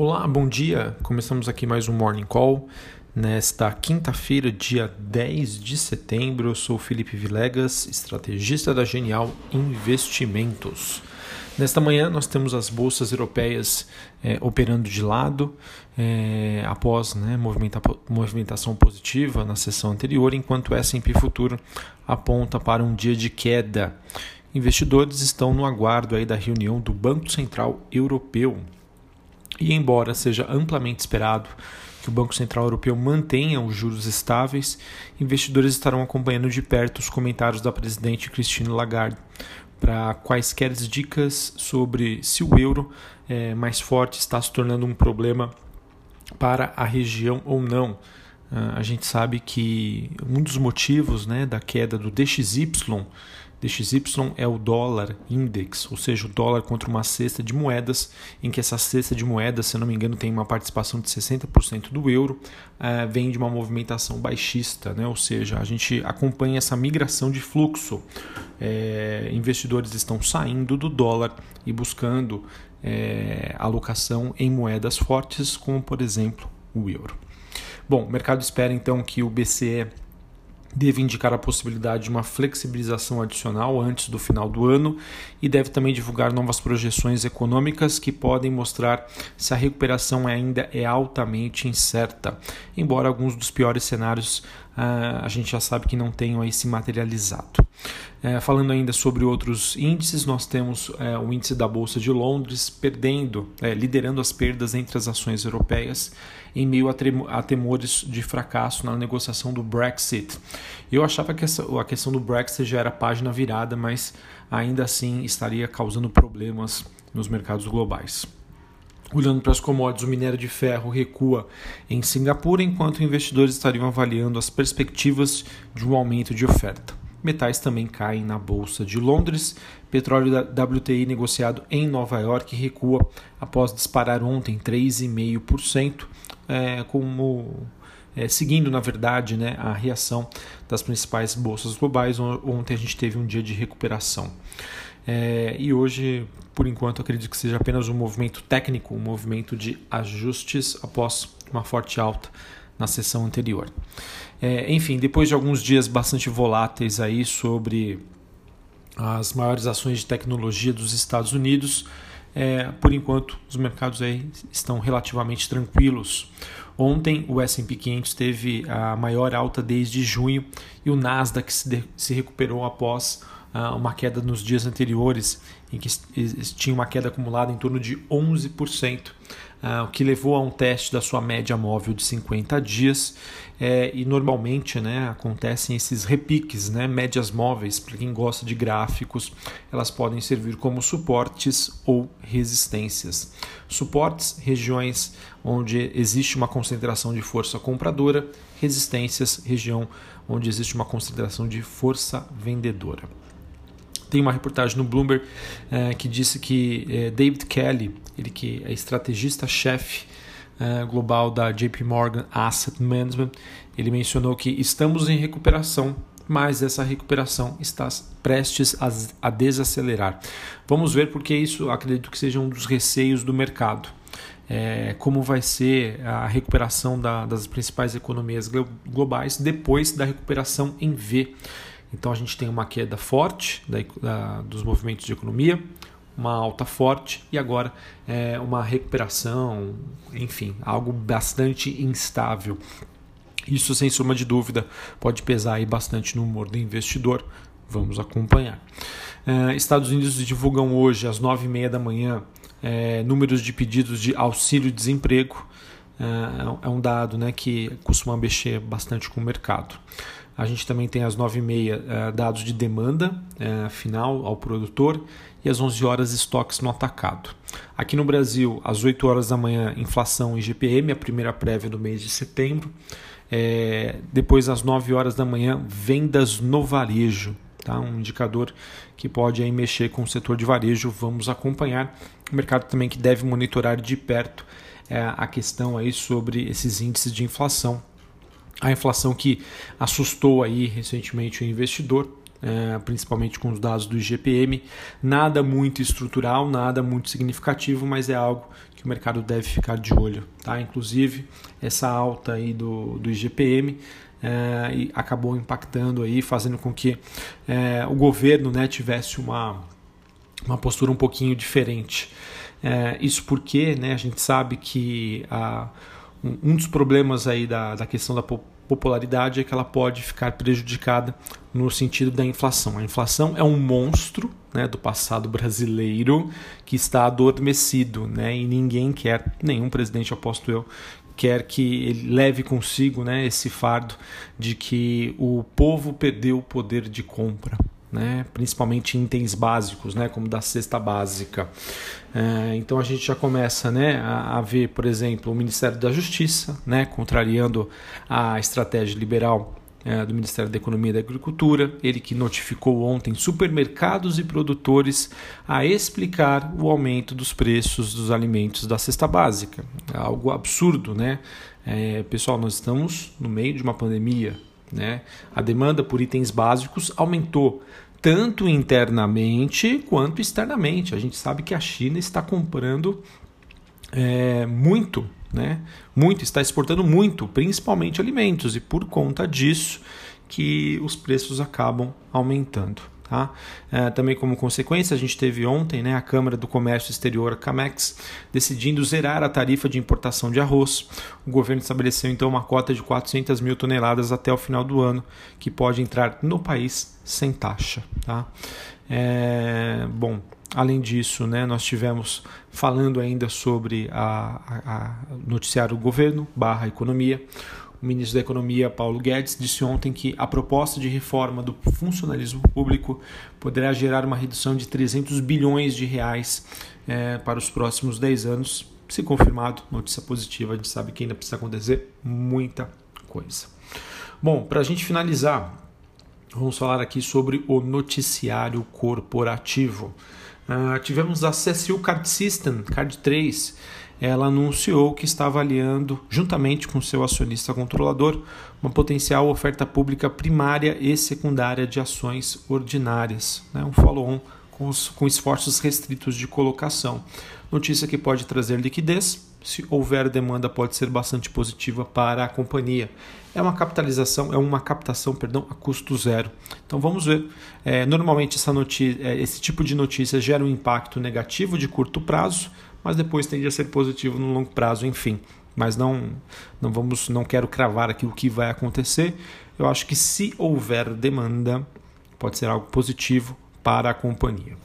Olá, bom dia. Começamos aqui mais um Morning Call. Nesta quinta-feira, dia 10 de setembro, eu sou Felipe Vilegas, estrategista da Genial Investimentos. Nesta manhã, nós temos as bolsas europeias é, operando de lado, é, após né, movimenta movimentação positiva na sessão anterior, enquanto o S&P Futuro aponta para um dia de queda. Investidores estão no aguardo aí da reunião do Banco Central Europeu. E embora seja amplamente esperado que o Banco Central Europeu mantenha os juros estáveis, investidores estarão acompanhando de perto os comentários da presidente Christine Lagarde para quaisquer dicas sobre se o euro é, mais forte está se tornando um problema para a região ou não. Uh, a gente sabe que um dos motivos né, da queda do DXY DXY é o dólar index, ou seja, o dólar contra uma cesta de moedas, em que essa cesta de moedas, se não me engano, tem uma participação de 60% do euro, uh, vem de uma movimentação baixista, né? ou seja, a gente acompanha essa migração de fluxo. É, investidores estão saindo do dólar e buscando é, alocação em moedas fortes, como por exemplo o euro. Bom, o mercado espera então que o BCE deve indicar a possibilidade de uma flexibilização adicional antes do final do ano e deve também divulgar novas projeções econômicas que podem mostrar se a recuperação ainda é altamente incerta, embora alguns dos piores cenários uh, a gente já sabe que não tenham aí se materializado. É, falando ainda sobre outros índices, nós temos é, o índice da Bolsa de Londres perdendo, é, liderando as perdas entre as ações europeias em meio a, a, temores de fracasso na negociação do Brexit. Eu achava que essa, a questão do Brexit já era página virada, mas ainda assim estaria causando problemas nos mercados globais. Olhando para as commodities, o minério de ferro recua em Singapura, enquanto investidores estariam avaliando as perspectivas de um aumento de oferta. Metais também caem na Bolsa de Londres. Petróleo da WTI negociado em Nova York recua após disparar ontem 3,5%, é, como é, seguindo, na verdade, né, a reação das principais bolsas globais. Ontem a gente teve um dia de recuperação. É, e hoje, por enquanto, acredito que seja apenas um movimento técnico, um movimento de ajustes após uma forte alta na sessão anterior. É, enfim, depois de alguns dias bastante voláteis aí sobre as maiores ações de tecnologia dos Estados Unidos, é, por enquanto os mercados aí estão relativamente tranquilos. Ontem o S&P 500 teve a maior alta desde junho e o Nasdaq se, de, se recuperou após uh, uma queda nos dias anteriores, em que tinha uma queda acumulada em torno de 11%, uh, ah, o que levou a um teste da sua média móvel de 50 dias. É, e normalmente né, acontecem esses repiques, né, médias móveis, para quem gosta de gráficos, elas podem servir como suportes ou resistências. Suportes, regiões onde existe uma concentração de força compradora, resistências, região onde existe uma concentração de força vendedora. Tem uma reportagem no Bloomberg é, que disse que é, David Kelly, ele que é estrategista-chefe é, global da JP Morgan Asset Management, ele mencionou que estamos em recuperação, mas essa recuperação está prestes a, a desacelerar. Vamos ver porque isso acredito que seja um dos receios do mercado. É, como vai ser a recuperação da, das principais economias globais depois da recuperação em V. Então a gente tem uma queda forte da, da, dos movimentos de economia, uma alta forte e agora é, uma recuperação, enfim, algo bastante instável. Isso, sem sombra de dúvida, pode pesar aí bastante no humor do investidor. Vamos acompanhar. É, Estados Unidos divulgam hoje, às nove e meia da manhã, é, números de pedidos de auxílio-desemprego. É, é um dado né, que costuma mexer bastante com o mercado. A gente também tem às 9h30 eh, dados de demanda eh, final ao produtor e às 11 horas estoques no atacado. Aqui no Brasil, às 8 horas da manhã, inflação e GPM, a primeira prévia do mês de setembro. É, depois, às 9 horas da manhã, vendas no varejo. Tá? Um indicador que pode aí mexer com o setor de varejo. Vamos acompanhar. O mercado também que deve monitorar de perto é, a questão aí sobre esses índices de inflação a inflação que assustou aí recentemente o investidor é, principalmente com os dados do IGPM. Nada muito estrutural, nada muito significativo, mas é algo que o mercado deve ficar de olho. Tá? Inclusive, essa alta aí do, do IGPM é, acabou impactando aí, fazendo com que é, o governo né, tivesse uma, uma postura um pouquinho diferente. É, isso porque né, a gente sabe que a, um, dos problemas aí da, da questão da popularidade é que ela pode ficar prejudicada no sentido da inflação. A inflação é um monstro né, do passado brasileiro que está adormecido né, e ninguém quer, nenhum presidente, aposto eu, quer que ele leve consigo né, esse fardo de que o povo perdeu o poder de compra. Né, principalmente itens básicos, né, como da cesta básica. É, então a gente já começa né, a, a, ver, por exemplo, o Ministério da Justiça né, contrariando a estratégia liberal é, do Ministério da Economia e da Agricultura, ele que notificou ontem supermercados e produtores a explicar o aumento dos preços dos alimentos da cesta básica. Algo absurdo, né? É, pessoal, nós estamos no meio de uma pandemia, né? A demanda por itens básicos aumentou tanto internamente quanto externamente. A gente sabe que a China está comprando é, muito né? Muito, está exportando muito, principalmente alimentos, e por conta disso que os preços acabam aumentando. Tá? É, também como consequência, a gente teve ontem né, a Câmara do Comércio Exterior, CAMEX, decidindo zerar a tarifa de importação de arroz. O governo estabeleceu então uma cota de 400 mil toneladas até o final do ano, que pode entrar no país sem taxa. Tá? É, bom, Além disso, né, nós tivemos falando ainda sobre a, a, a noticiário governo barra economia. O ministro da Economia, Paulo Guedes, disse ontem que a proposta de reforma do funcionalismo público poderá gerar uma redução de 300 bilhões de reais é, para os próximos 10 anos. Se confirmado, notícia positiva, a gente sabe que ainda precisa acontecer muita coisa. Bom, para a gente finalizar, vamos falar aqui sobre o noticiário corporativo. Uh, tivemos a CSU Card System, Card 3. Ela anunciou que está avaliando, juntamente com seu acionista controlador, uma potencial oferta pública primária e secundária de ações ordinárias, né? um follow-on com, com esforços restritos de colocação. Notícia que pode trazer liquidez, se houver demanda, pode ser bastante positiva para a companhia. É uma capitalização, é uma captação, perdão, a custo zero. Então vamos ver. É, normalmente essa notícia, é, esse tipo de notícia gera um impacto negativo de curto prazo, mas depois tende a ser positivo no longo prazo, enfim. Mas não, não vamos, não quero cravar aqui o que vai acontecer. Eu acho que se houver demanda, pode ser algo positivo para a companhia.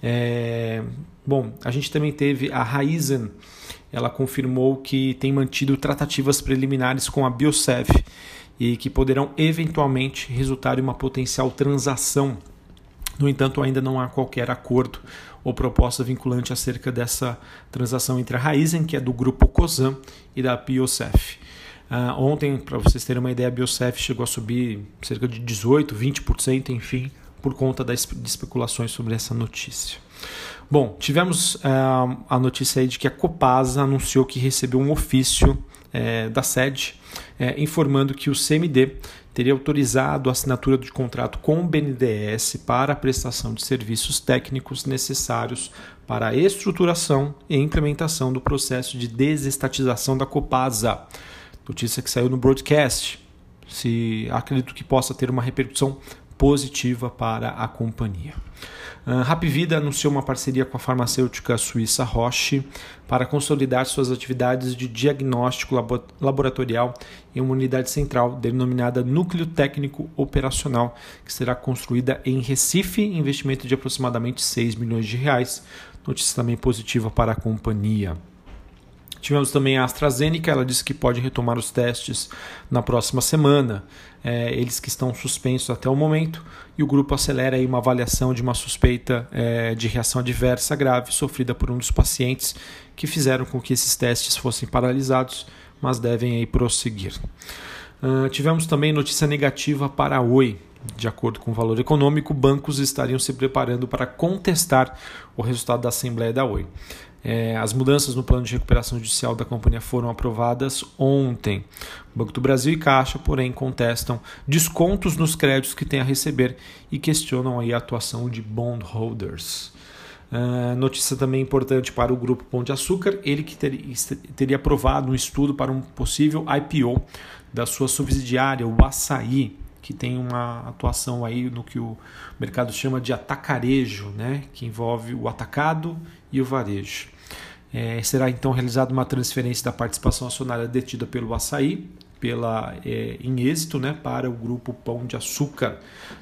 É, bom, a gente também teve a Raizen ela confirmou que tem mantido tratativas preliminares com a Biosev e que poderão eventualmente resultar em uma potencial transação. No entanto, ainda não há qualquer acordo ou proposta vinculante acerca dessa transação entre a Raizen, que é do grupo COSAM, e da Biosef. Uh, ontem, para vocês terem uma ideia, a Biosef chegou a subir cerca de 18%, 20%, enfim, por conta das especulações sobre essa notícia. Bom, tivemos uh, a notícia aí de que a Copasa anunciou que recebeu um ofício é, da sede é, informando que o CMD teria autorizado a assinatura de contrato com o BNDES para a prestação de serviços técnicos necessários para a estruturação e implementação do processo de desestatização da Copasa. Notícia que saiu no broadcast. Se acredito que possa ter uma repercussão positiva para a companhia. Uh, Rapvida anunciou uma parceria com a farmacêutica suíça Roche para consolidar suas atividades de diagnóstico laboratorial em uma unidade central denominada Núcleo Técnico Operacional, que será construída em Recife, investimento de aproximadamente 6 milhões de reais. Notícia também positiva para a companhia. Tivemos também a AstraZeneca, ela disse que pode retomar os testes na próxima semana, é, eles que estão suspensos até o momento, e o grupo acelera aí uma avaliação de uma suspeita é, de reação adversa grave sofrida por um dos pacientes que fizeram com que esses testes fossem paralisados, mas devem aí prosseguir. Uh, tivemos também notícia negativa para a Oi. De acordo com o valor econômico, bancos estariam se preparando para contestar o resultado da Assembleia da Oi. É, as mudanças no plano de recuperação judicial da companhia foram aprovadas ontem. O Banco do Brasil e Caixa, porém, contestam descontos nos créditos que tem a receber e questionam aí a atuação de bondholders. Uh, notícia também importante para o grupo Pão de Açúcar, ele que ter, teria aprovado um estudo para um possível IPO da sua subsidiária, o Açaí, que tem uma atuação aí no que o mercado chama de atacarejo, né, que envolve o atacado e o varejo. É, será então realizada uma transferência da participação acionária detida pelo Açaí pela, é, em êxito né, para o grupo Pão de Açúcar.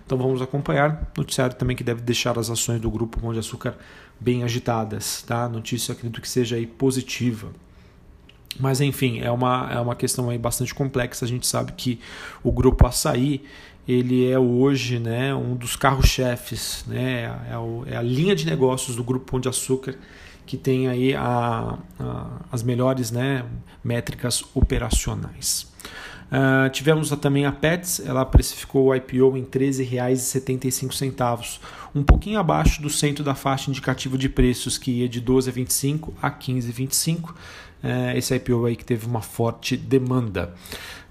Então vamos acompanhar. Noticiário também que deve deixar as ações do grupo Pão de Açúcar bem agitadas. Tá? Notícia acredito que seja aí positiva. Mas enfim, é uma, é uma questão aí bastante complexa. A gente sabe que o grupo Açaí ele é hoje né, um dos carros-chefes, né, é, é, a linha de negócios do Grupo Pão de Açúcar que tem aí a, a, as melhores né, métricas operacionais. Uh, tivemos também a Pets, ela precificou o IPO em R$ 13,75, um pouquinho abaixo do centro da faixa indicativa de preços, que ia de 12,25 a 15,25. Uh, esse IPO aí que teve uma forte demanda.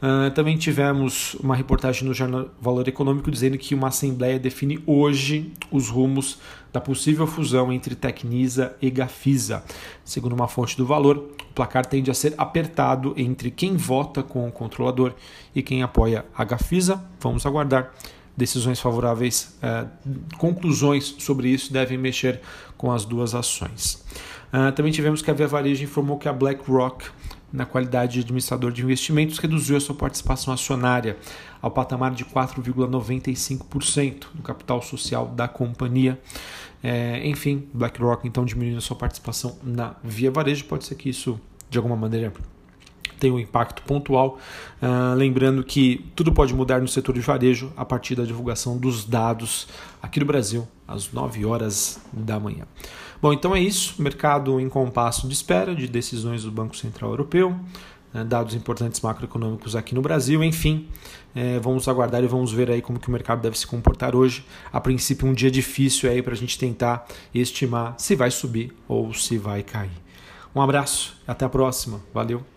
Uh, também tivemos uma reportagem no jornal Valor Econômico dizendo que uma assembleia define hoje os rumos da possível fusão entre Tecnisa e Gafisa. Segundo uma fonte do Valor, o placar tende a ser apertado entre quem vota com o controlador e quem apoia a Gafisa. Vamos aguardar decisões favoráveis, uh, conclusões sobre isso devem mexer com as duas ações. Uh, também tivemos que a Via Varejo informou que a BlackRock na qualidade de administrador de investimentos, reduziu a sua participação acionária ao patamar de 4,95% no capital social da companhia. É, enfim, BlackRock então diminuindo a sua participação na Via Varejo. Pode ser que isso, de alguma maneira, tenha um impacto pontual. Uh, lembrando que tudo pode mudar no setor de varejo a partir da divulgação dos dados aqui no Brasil, às 9 horas da manhã. Bom, então é isso. Mercado em compasso de espera de decisões do Banco Central Europeu, né, dados importantes macroeconômicos aqui no Brasil, enfim. É, vamos aguardar e vamos ver aí como que o mercado deve se comportar hoje. A princípio, um dia difícil aí para a gente tentar estimar se vai subir ou se vai cair. Um abraço, até a próxima. Valeu!